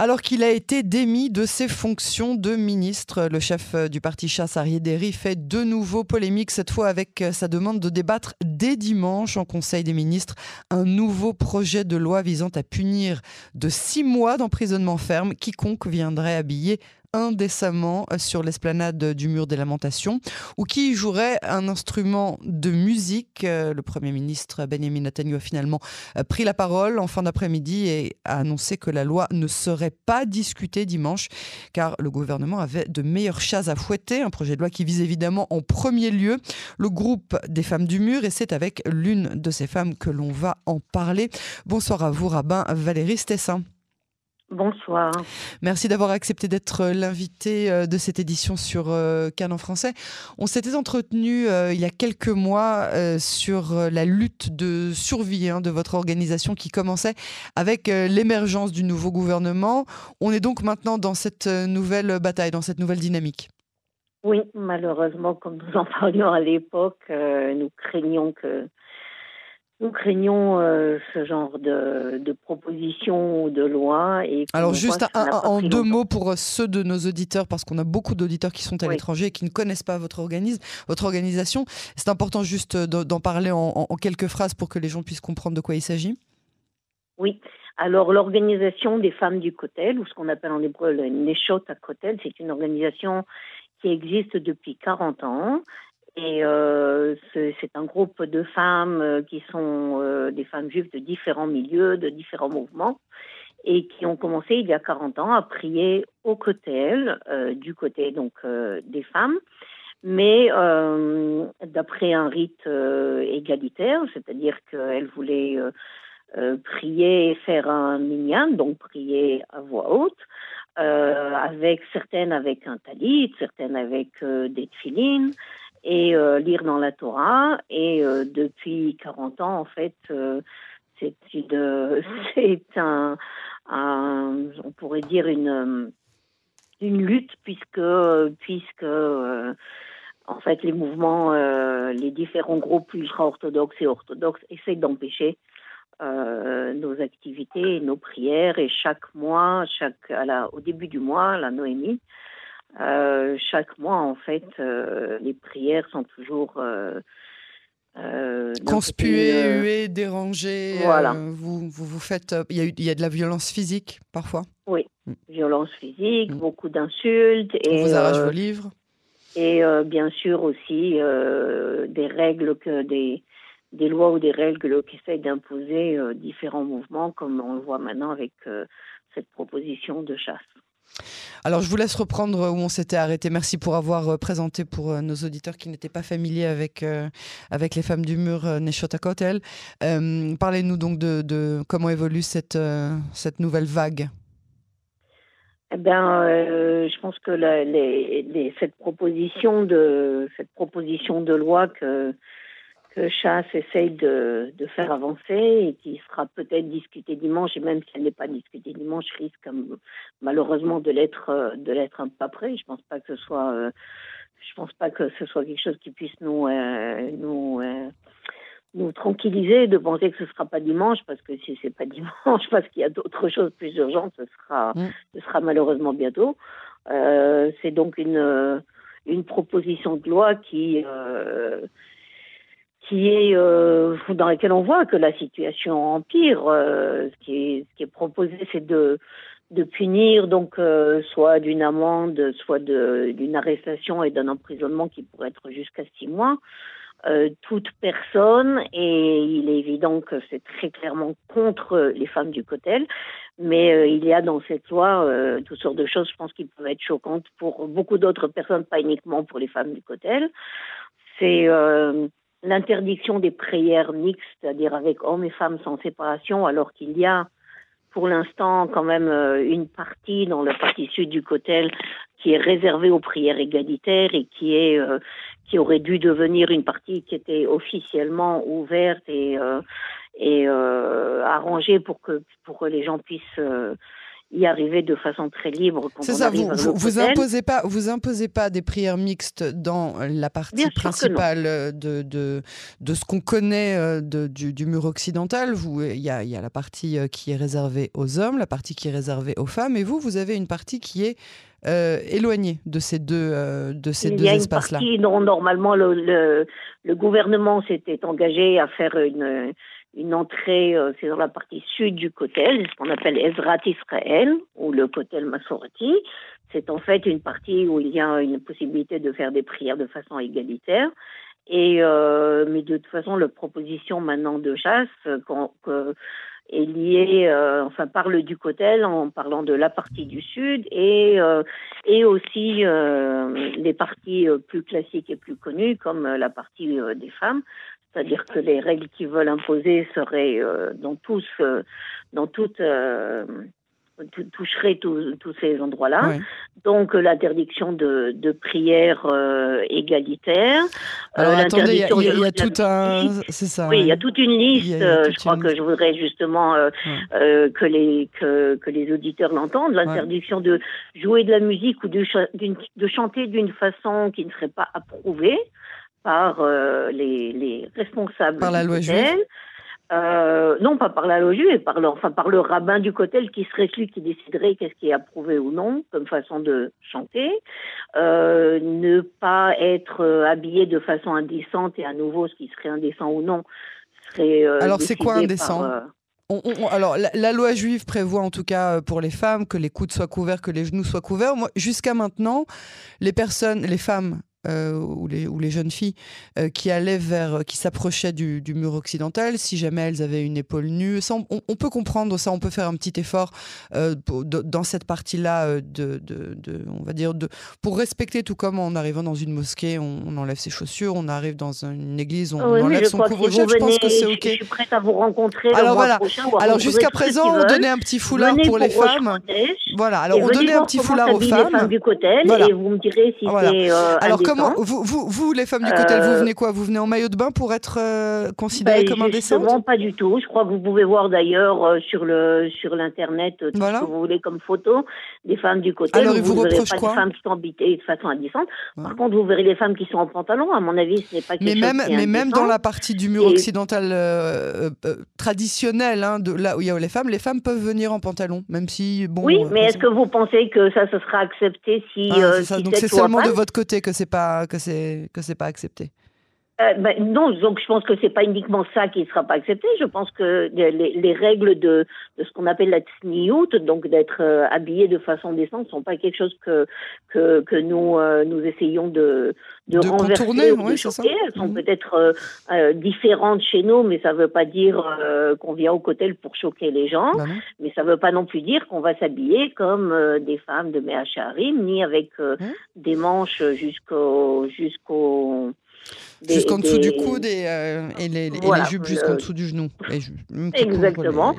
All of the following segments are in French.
Alors qu'il a été démis de ses fonctions de ministre, le chef du parti chasse Arié fait de nouveau polémique, cette fois avec sa demande de débattre dès dimanche en Conseil des ministres. Un nouveau projet de loi visant à punir de six mois d'emprisonnement ferme. Quiconque viendrait habiller indécemment sur l'esplanade du mur des lamentations ou qui jouerait un instrument de musique. Euh, le Premier ministre Benjamin Netanyahu a finalement euh, pris la parole en fin d'après-midi et a annoncé que la loi ne serait pas discutée dimanche car le gouvernement avait de meilleures chats à fouetter. Un projet de loi qui vise évidemment en premier lieu le groupe des femmes du mur et c'est avec l'une de ces femmes que l'on va en parler. Bonsoir à vous, rabbin Valérie Stessin. Bonsoir. Merci d'avoir accepté d'être euh, l'invité euh, de cette édition sur euh, Cannes en français. On s'était entretenu il y a quelques mois sur la lutte de survie hein, de votre organisation qui commençait avec l'émergence du nouveau gouvernement. On est donc maintenant dans cette nouvelle bataille, dans cette nouvelle dynamique. Oui, malheureusement, comme nous en parlions à l'époque, nous craignons que nous craignons euh, ce genre de, de propositions ou de loi. Et Alors juste en deux mots pour euh, ceux de nos auditeurs, parce qu'on a beaucoup d'auditeurs qui sont à l'étranger et qui ne connaissent pas votre organisme, votre organisation. C'est important juste euh, d'en parler en, quelques phrases pour que les gens puissent comprendre de quoi il s'agit. Oui. Alors l'organisation des femmes du Cotel, ou ce qu'on appelle en hébreu le Neshot à Cotel, c'est une organisation qui existe depuis 40 ans. Et euh, c'est un groupe de femmes euh, qui sont euh, des femmes juives de différents milieux, de différents mouvements, et qui ont commencé il y a 40 ans à prier au côté du côté donc des femmes, mais d'après un rite égalitaire, c'est-à-dire qu'elles voulaient prier et faire un minyan, donc prier à voix haute, avec certaines avec un talit, certaines avec des tfilines, et euh, lire dans la Torah. Et euh, depuis 40 ans, en fait, euh, c'est un, on pourrait dire une, une lutte puisque, puisque en fait, les mouvements, les différents groupes ultra-orthodoxes et orthodoxes essaient d'empêcher nos activités nos prières. Et chaque mois, chaque, au début du mois, la Noémie, chaque mois, en fait, euh, les prières sont toujours euh, conspuées, huées, dérangées. Voilà. vous, vous, vous faites. Il y, a, il y a de la violence physique parfois? Oui, mm. violence physique, mm. beaucoup d'insultes. On vous arrache vos livres? Et bien sûr aussi des règles que des des lois ou des règles qui essayent d'imposer différents mouvements, comme on le voit maintenant avec cette proposition de chasse. Alors, je vous laisse reprendre où on s'était arrêté. Merci pour avoir euh, présenté pour euh, nos auditeurs qui n'étaient pas familiers avec, euh, avec les femmes du mur Neshota Kotel. Parlez-nous donc de, comment évolue cette, cette nouvelle vague. Eh bien, je pense que cette proposition de cette proposition de loi que que Chasse essaye de, de, faire avancer et qui sera peut-être discutée dimanche, et même si elle n'est pas discutée dimanche, risque malheureusement de l'être euh, de l'être un peu après. Je pense pas que ce soit euh, je pense pas que ce soit quelque chose qui puisse nous euh, nous nous tranquilliser de penser que ce sera pas dimanche parce que si c'est pas dimanche parce qu'il y a d'autres choses plus urgentes, ce sera mm. ce sera malheureusement bientôt. c'est donc une une proposition de loi qui qui est euh, dans laquelle on voit que la situation empire. Euh, ce, qui est, ce qui est proposé, c'est de de punir donc euh, soit d'une amende, soit d'une arrestation et d'un emprisonnement qui pourrait être jusqu'à six mois. toute personne et il est évident que c'est très clairement contre les femmes du cotel, mais il y a dans cette loi toutes sortes de choses, je pense, qui peuvent être choquantes pour beaucoup d'autres personnes, pas uniquement pour les femmes du cotel. C'est l'interdiction des prières mixtes, c'est-à-dire avec hommes et femmes sans séparation, alors qu'il y a pour l'instant quand même euh, une partie dans le parti sud du Cotel qui est réservée aux prières égalitaires et qui est euh, qui aurait dû devenir une partie qui était officiellement ouverte et euh, et arrangée pour que pour que les gens puissent y arriver de façon très libre. C'est ça, vous, vous, vous, imposez pas, vous imposez pas des prières mixtes dans la partie principale de, de, de, ce qu'on connaît euh, de, du, du, mur occidental. Il y a, y a la partie euh, qui est réservée aux hommes, la partie qui est réservée aux femmes, et vous, vous avez une partie qui est euh, éloignée de ces deux, de ces deux espaces-là. Normalement, le, le, le gouvernement s'était engagé à faire une une entrée, euh, c'est dans la partie sud du Kotel, ce qu'on appelle Ezrat Israël, ou le Kotel Masorati. C'est en fait une partie où il y a une possibilité de faire des prières de façon égalitaire. Et euh, mais de toute façon, la proposition maintenant de chasse euh, est liée, euh, enfin parle du Kotel en parlant de la partie du sud et euh, et aussi euh, les parties plus classiques et plus connues comme la partie des femmes. C'est-à-dire que les règles qu'ils veulent imposer seraient euh, dans tous, euh, dans toutes, euh, toucheraient tous ces endroits-là. Donc l'interdiction de, de prière égalitaire. Alors attendez, il y, a, tout un, c'est ça. Oui, il y a toute une liste. je crois que je voudrais justement que les que, que les auditeurs l'entendent. L'interdiction de jouer de la musique ou de, de chanter d'une façon qui ne serait pas approuvée par euh, les, les, responsables par la loi juive euh, non, pas par la loi juive, par le, enfin par le rabbin du cotel qui serait celui qui déciderait qu'est-ce qui est approuvé ou non comme façon de chanter. Euh, ne pas être euh, habillé de façon indécente et à nouveau ce qui serait indécent ou non serait. Alors c'est quoi indécent on, on, alors, la, la, loi juive prévoit en tout cas pour les femmes que les coudes soient couverts, que les genoux soient couverts. Moi, jusqu'à maintenant, les personnes, les femmes ou, les, ou les jeunes filles euh, qui allaient vers, qui s'approchaient du, du, mur occidental, si jamais elles avaient une épaule nue, ça, on, on, peut comprendre ça, on peut faire un petit effort euh, pour, dans cette partie-là, euh, de, de, de, on va dire, de, pour respecter, tout comme en arrivant dans une mosquée, on, on enlève ses chaussures, on arrive dans une église, on, oui, enlève son couvre-chef. Je pense que c'est ok. Je suis prête à vous rencontrer. Alors voilà. Prochain, alors jusqu'à présent, on donnait un petit foulard venez pour, les femmes. Voilà. Alors on donnait un petit foulard aux femmes. femmes du cotel voilà. et vous me direz si voilà. c'est. Euh, alors comment vous, vous vous, les femmes du cotel, vous venez quoi? Vous venez en maillot de bain pour être euh, considérée ben, comme indécente Non, pas du tout. Je crois que vous pouvez voir d'ailleurs euh, sur le sur l'internet tout voilà. ce que vous voulez comme photo des femmes du cotel. Alors, vous, vous verrez pas quoi? des femmes qui sont habillées de façon indécente. Ouais. Par contre, vous verrez les femmes qui sont en pantalon. À mon avis, ce n'est pas quelque mais même, chose qui est Mais indécent. même dans la partie du mur Et- occidental euh, euh, traditionnel, hein, de là où il y a les femmes, les femmes peuvent venir en pantalon, même si bon. oui, euh, mais est-ce que vous pensez que ça, ce sera accepté si, Ah, euh, si Donc c'est seulement de votre côté que c'est pas que c'est que c'est pas accepté. Euh, ben, non, donc je pense que c'est pas uniquement ça qui ne sera pas accepté. Je pense que les, les règles de, de ce qu'on appelle la tsniout, donc d'être euh, habillé de façon décente, sont pas quelque chose que que, que nous euh, nous essayons de de, De renverser contourner, ou de oui, ça. Elles sont Mhm. peut-être euh, euh, différentes chez nous, mais ça veut pas dire euh, qu'on vient au cotel pour choquer les gens. Bah. Mais ça veut pas non plus dire qu'on va s'habiller comme euh, des femmes de Mehacharim, ni avec euh, Hein? des manches jusqu'au jusqu'au Jusqu'en dessous du coude et, euh, et les, et Voilà, les jupes jusqu'en le- dessous du genou. Exactement.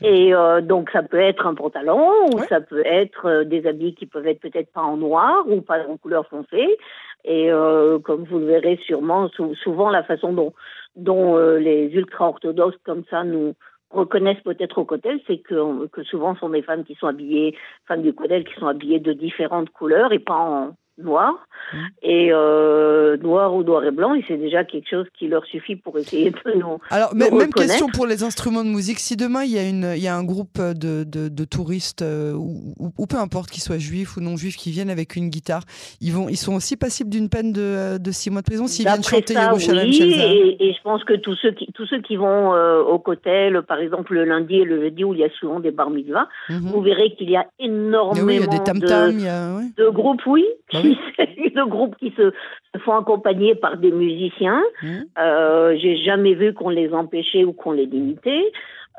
les- les-. Et euh, donc ça peut être un pantalon ou Ouais. ça peut être euh, des habits qui peuvent être peut-être pas en noir ou pas en couleur foncée. Et euh, comme vous le verrez sûrement, sou- souvent la façon dont, dont euh, les ultra-orthodoxes comme ça nous reconnaissent peut-être au cotel, c'est que, que souvent ce sont des femmes qui sont habillées, femmes du cotel qui sont habillées de différentes couleurs et pas en noir. Mhm. Et euh, noir ou noir et blanc, et c'est déjà quelque chose qui leur suffit pour essayer de nous Alors, nous même, question pour les instruments de musique. Si demain il y a, une, il y a un groupe de, de, de touristes, euh, ou, peu importe qu'ils soient juifs ou non juifs, qui viennent avec une guitare, ils, vont, ils sont aussi passibles d'une peine de, de six mois de prison s'ils viennent chanter ça, oui, et, et je pense que tous ceux qui tous ceux qui vont euh, au cotel, par exemple le lundi et le jeudi où il y a souvent des bar mitzvahs, Mhm. vous verrez qu'il y a énormément oui, il y a des de, il y a. ouais. de groupes, oui, Bah qui- de groupes qui se, font accompagner par des musiciens. Mhm. Euh, J'ai jamais vu qu'on les empêchait ou qu'on les limitait.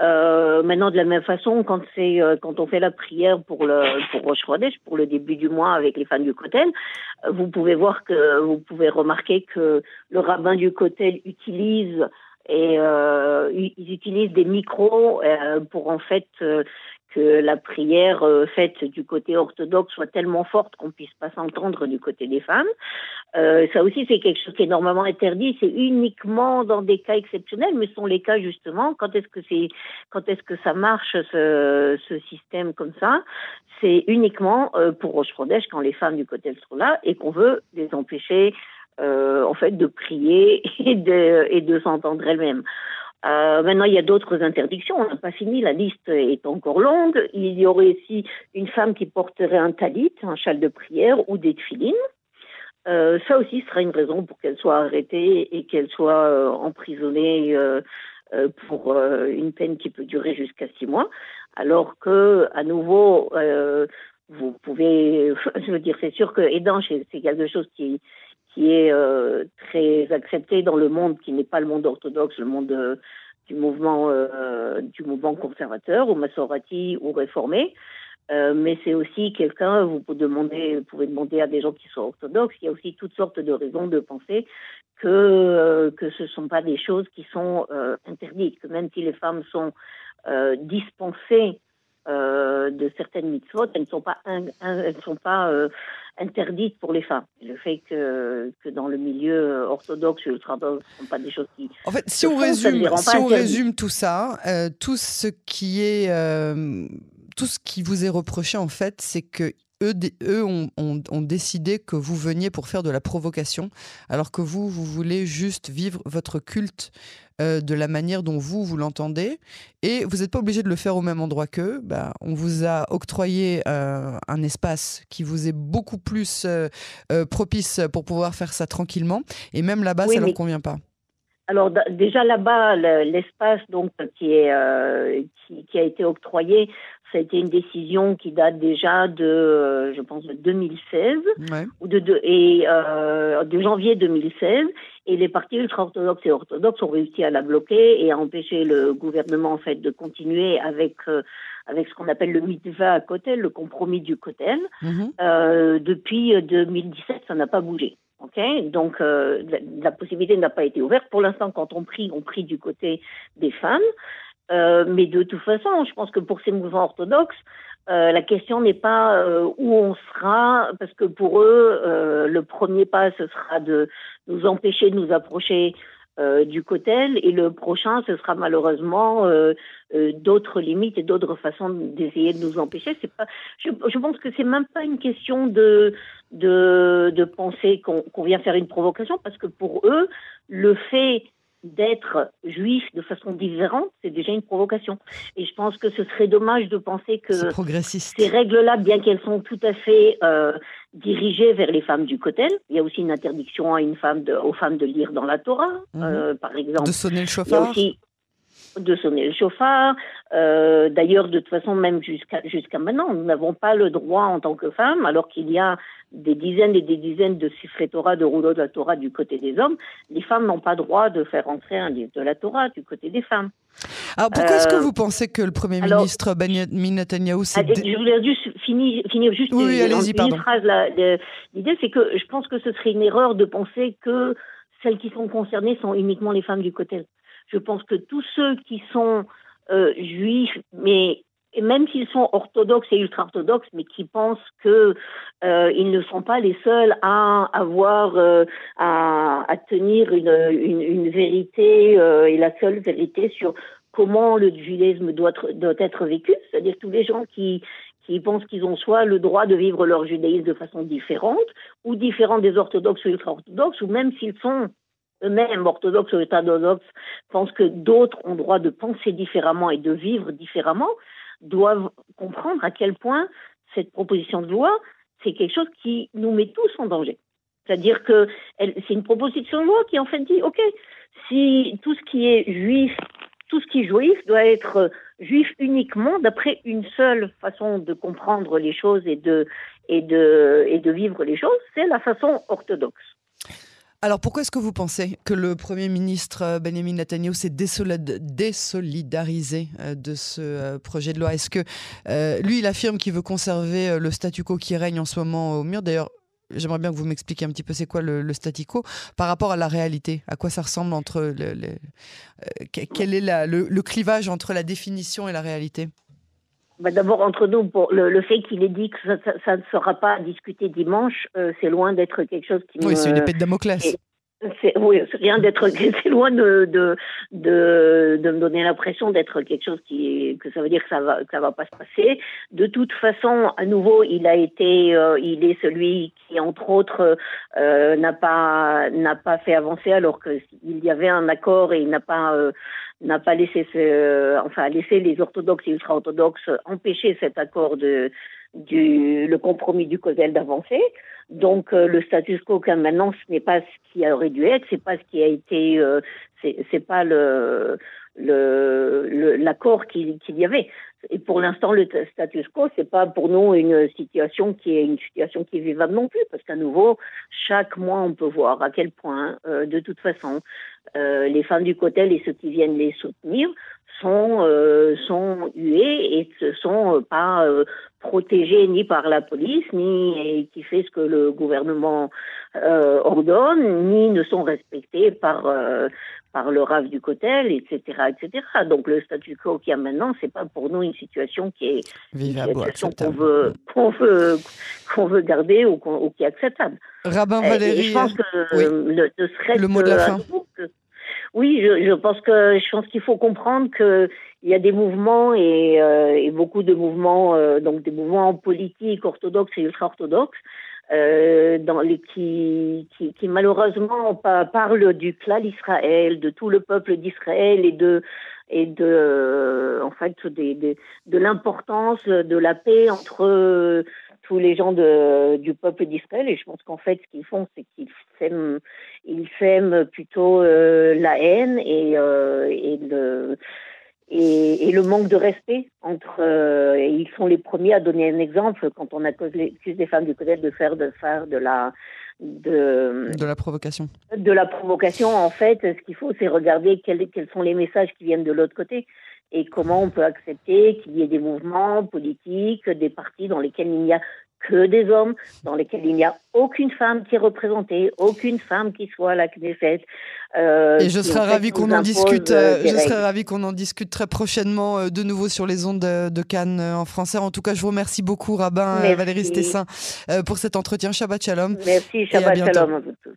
Euh, maintenant, de la même façon, quand c'est euh, quand on fait la prière pour le pour Rosh Chodesh, pour le début du mois avec les fans du Kotel, euh, vous pouvez voir que vous pouvez remarquer que le rabbin du Kotel utilise et euh, ils utilisent des micros pour en fait que la prière euh, faite du côté orthodoxe soit tellement forte qu'on puisse pas s'entendre du côté des femmes. Euh, ça aussi, c'est quelque chose qui est normalement interdit. C'est uniquement dans des cas exceptionnels, mais ce sont les cas justement. Quand est-ce que c'est, quand est-ce que ça marche ce, système comme ça C'est uniquement euh, pour Roche quand les femmes du côté sont là et qu'on veut les empêcher, en fait, de prier et de s'entendre elles-mêmes. Euh, maintenant, il y a d'autres interdictions. On n'a pas fini. La liste est encore longue. Il y aurait aussi une femme qui porterait un talit, un châle de prière ou des tefilines. Euh, ça aussi sera une raison pour qu'elle soit arrêtée et qu'elle soit euh, emprisonnée pour une peine qui peut durer jusqu'à six mois, alors que à nouveau vous pouvez, je veux dire, c'est sûr que aidant, c'est quelque chose qui qui est très accepté dans le monde qui n'est pas le monde orthodoxe, le monde du mouvement du mouvement conservateur ou massorati ou réformé. Euh, mais c'est aussi quelqu'un, vous pouvez demander, pouvez demander à des gens qui sont orthodoxes, il y a aussi toutes sortes de raisons de penser que, euh, que ce ne sont pas des choses qui sont euh, interdites, que même si les femmes sont euh, dispensées euh, de certaines mitzvot, elles ne sont pas, elles sont pas interdites pour les femmes. Le fait que, que dans le milieu orthodoxe ultra-orthodoxe, ce ne sont pas des choses qui... En fait, si on, résume, si on résume tout ça, tout ce qui est tout ce qui vous est reproché, en fait, c'est que eux, eux ont, ont, décidé que vous veniez pour faire de la provocation, alors que vous, vous voulez juste vivre votre culte euh, de la manière dont vous, vous l'entendez. Et vous n'êtes pas obligé de le faire au même endroit qu'eux. Bah, on vous a octroyé euh, un espace qui vous est beaucoup plus euh, propice pour pouvoir faire ça tranquillement. Et même là-bas, ça ne leur convient pas. Alors déjà là-bas, l'espace donc qui est qui, qui, a été octroyé, ça a été une décision qui date déjà de, euh, je pense, de 2016 ou de, de et euh, de janvier 2016. Et les partis ultra-orthodoxes et orthodoxes ont réussi à la bloquer et à empêcher le gouvernement en fait de continuer avec euh, avec ce qu'on appelle le mitva à Kotel, le compromis du Kotel. Mhm. euh, depuis 2017, ça n'a pas bougé. Okay Donc euh, la, la, possibilité n'a pas été ouverte. Pour l'instant, quand on prie, on prie du côté des femmes. Euh, mais de toute façon, je pense que pour ces mouvements orthodoxes, euh, la question n'est pas euh, où on sera, parce que pour eux, le premier pas, ce sera de nous empêcher de nous approcher du cotel, et le prochain, ce sera malheureusement d'autres limites et d'autres façons d'essayer de nous empêcher. C'est pas, je, pense que c'est même pas une question de de, penser qu'on qu vient faire une provocation, parce que pour eux, le fait d'être juif de façon différente, c'est déjà une provocation. Et je pense que ce serait dommage de penser que ces règles-là, bien qu'elles sont tout à fait euh, dirigées vers les femmes du Kotel, il y a aussi une interdiction à une femme de, aux femmes de lire dans la Torah, mhm. euh, par exemple. De sonner le chauffard. de sonner le chauffard. Euh, D'ailleurs, de toute façon, même jusqu'à jusqu'à maintenant, nous n'avons pas le droit en tant que femmes, alors qu'il y a des dizaines et des dizaines de siffrets Torah, de rouleaux de la Torah du côté des hommes, les femmes n'ont pas droit de faire entrer un livre de la Torah du côté des femmes. Alors pourquoi est-ce que euh, vous pensez que le Premier ministre Benjamin Netanyahu s'est... Je voulais juste finir, finir juste oui, une, une phrase. L'idée, c'est que je pense que ce serait une erreur de penser que celles qui sont concernées sont uniquement les femmes du côté. Je pense que tous ceux qui sont euh, juifs, mais même s'ils sont orthodoxes et ultra-orthodoxes, mais qui pensent que euh, ils ne sont pas les seuls à avoir euh, à, tenir une, une, une vérité euh, et la seule vérité sur comment le judaïsme doit être, doit être vécu, c'est-à-dire tous les gens qui qui pensent qu'ils ont soit le droit de vivre leur judaïsme de façon différente, ou différente des orthodoxes ou ultra-orthodoxes, ou même s'ils sont eux-mêmes, orthodoxes ou ultra-orthodoxes, pensent que d'autres ont droit de penser différemment et de vivre différemment, doivent comprendre à quel point cette proposition de loi, c'est quelque chose qui nous met tous en danger. C'est-à-dire que c'est une proposition de loi qui en fait dit, OK, si tout ce qui est juif, tout ce qui est juif doit être juif uniquement d'après une seule façon de comprendre les choses et de, et de, et de vivre les choses, c'est la façon orthodoxe. Alors pourquoi est-ce que vous pensez que le Premier ministre euh, Benjamin Netanyahu s'est désolidarisé euh, de ce euh, projet de loi? Est-ce que lui, il affirme qu'il veut conserver le statu quo qui règne en ce moment au mur? D'ailleurs, j'aimerais bien que vous m'expliquiez un petit peu c'est quoi le, statu quo par rapport à la réalité. À quoi ça ressemble entre quel est le, clivage entre la définition et la réalité? Bah, D'abord, entre nous, pour le, fait qu'il ait dit que ça, ne sera pas discuté dimanche, c'est loin d'être quelque chose qui oui, c'est une épée de Damoclès oui, rien d'être, c'est loin de, de, de, de, me donner l'impression d'être quelque chose qui, que ça veut dire que ça va, que ça va pas se passer. De toute façon, à nouveau, il a été, euh, il est celui qui, entre autres, euh, n'a pas, n'a pas fait avancer alors qu'il y avait un accord et il n'a pas, euh, n'a pas laissé, ce, enfin, laissé les orthodoxes et ultra-orthodoxes empêcher cet accord de, du, le compromis du COSEL d'avancer. Donc euh, le status quo qu'à maintenant, ce n'est pas ce qui aurait dû être, c'est pas ce qui a été, euh, c'est pas le l'accord le, qu'il y avait. Et pour l'instant, le status quo, c'est pas pour nous une situation qui est une situation qui est vivable non plus, parce qu'à nouveau, chaque mois, on peut voir à quel point, euh, de toute façon, euh, les femmes du cotel et ceux qui viennent les soutenir sont euh, sont hués et ne sont pas protégés ni par la police, ni qui fait ce que le gouvernement ordonne, ni ne sont respectés par par le RAF du Cotel, etc., etc. Donc le statu quo qu'il y a maintenant, c'est pas pour nous une situation qui est vivable, qu'on veut qu'on veut qu'on veut garder ou, qui est acceptable. Rabbin Valérie, je pense que le, le mot de la fin. oui, je, je, pense que je pense qu'il faut comprendre que il y a des mouvements et, euh, et beaucoup de mouvements, euh, donc des mouvements politiques orthodoxes et ultra-orthodoxes, euh, dans les, qui, qui, qui, malheureusement parlent du clan d'Israël, de tout le peuple d'Israël et de et de en fait des, des, de l'importance de la paix entre tous les gens de, du peuple d'Israël. Et je pense qu'en fait ce qu'ils font c'est qu'ils sèment ils sèment plutôt euh, la haine et, euh, et le et, et, le manque de respect entre euh, et ils sont les premiers à donner un exemple quand on accuse, les, des femmes du côté de faire de faire de la de, de la provocation. de la provocation en fait ce qu'il faut c'est regarder quels, quels sont les messages qui viennent de l'autre côté et comment on peut accepter qu'il y ait des mouvements politiques des partis dans lesquels il n'y a que des hommes, dans lesquels il n'y a aucune femme qui est représentée, aucune femme qui soit à la Knesset. Euh, et je serais ravi qu'on en discute. Euh, je serais ravi qu'on en discute très prochainement euh, de nouveau sur les ondes de, Cannes en français. En tout cas, je vous remercie beaucoup, rabbin Valérie Stessin, pour cet entretien. Shabbat shalom. Merci, Shabbat shalom à vous tous.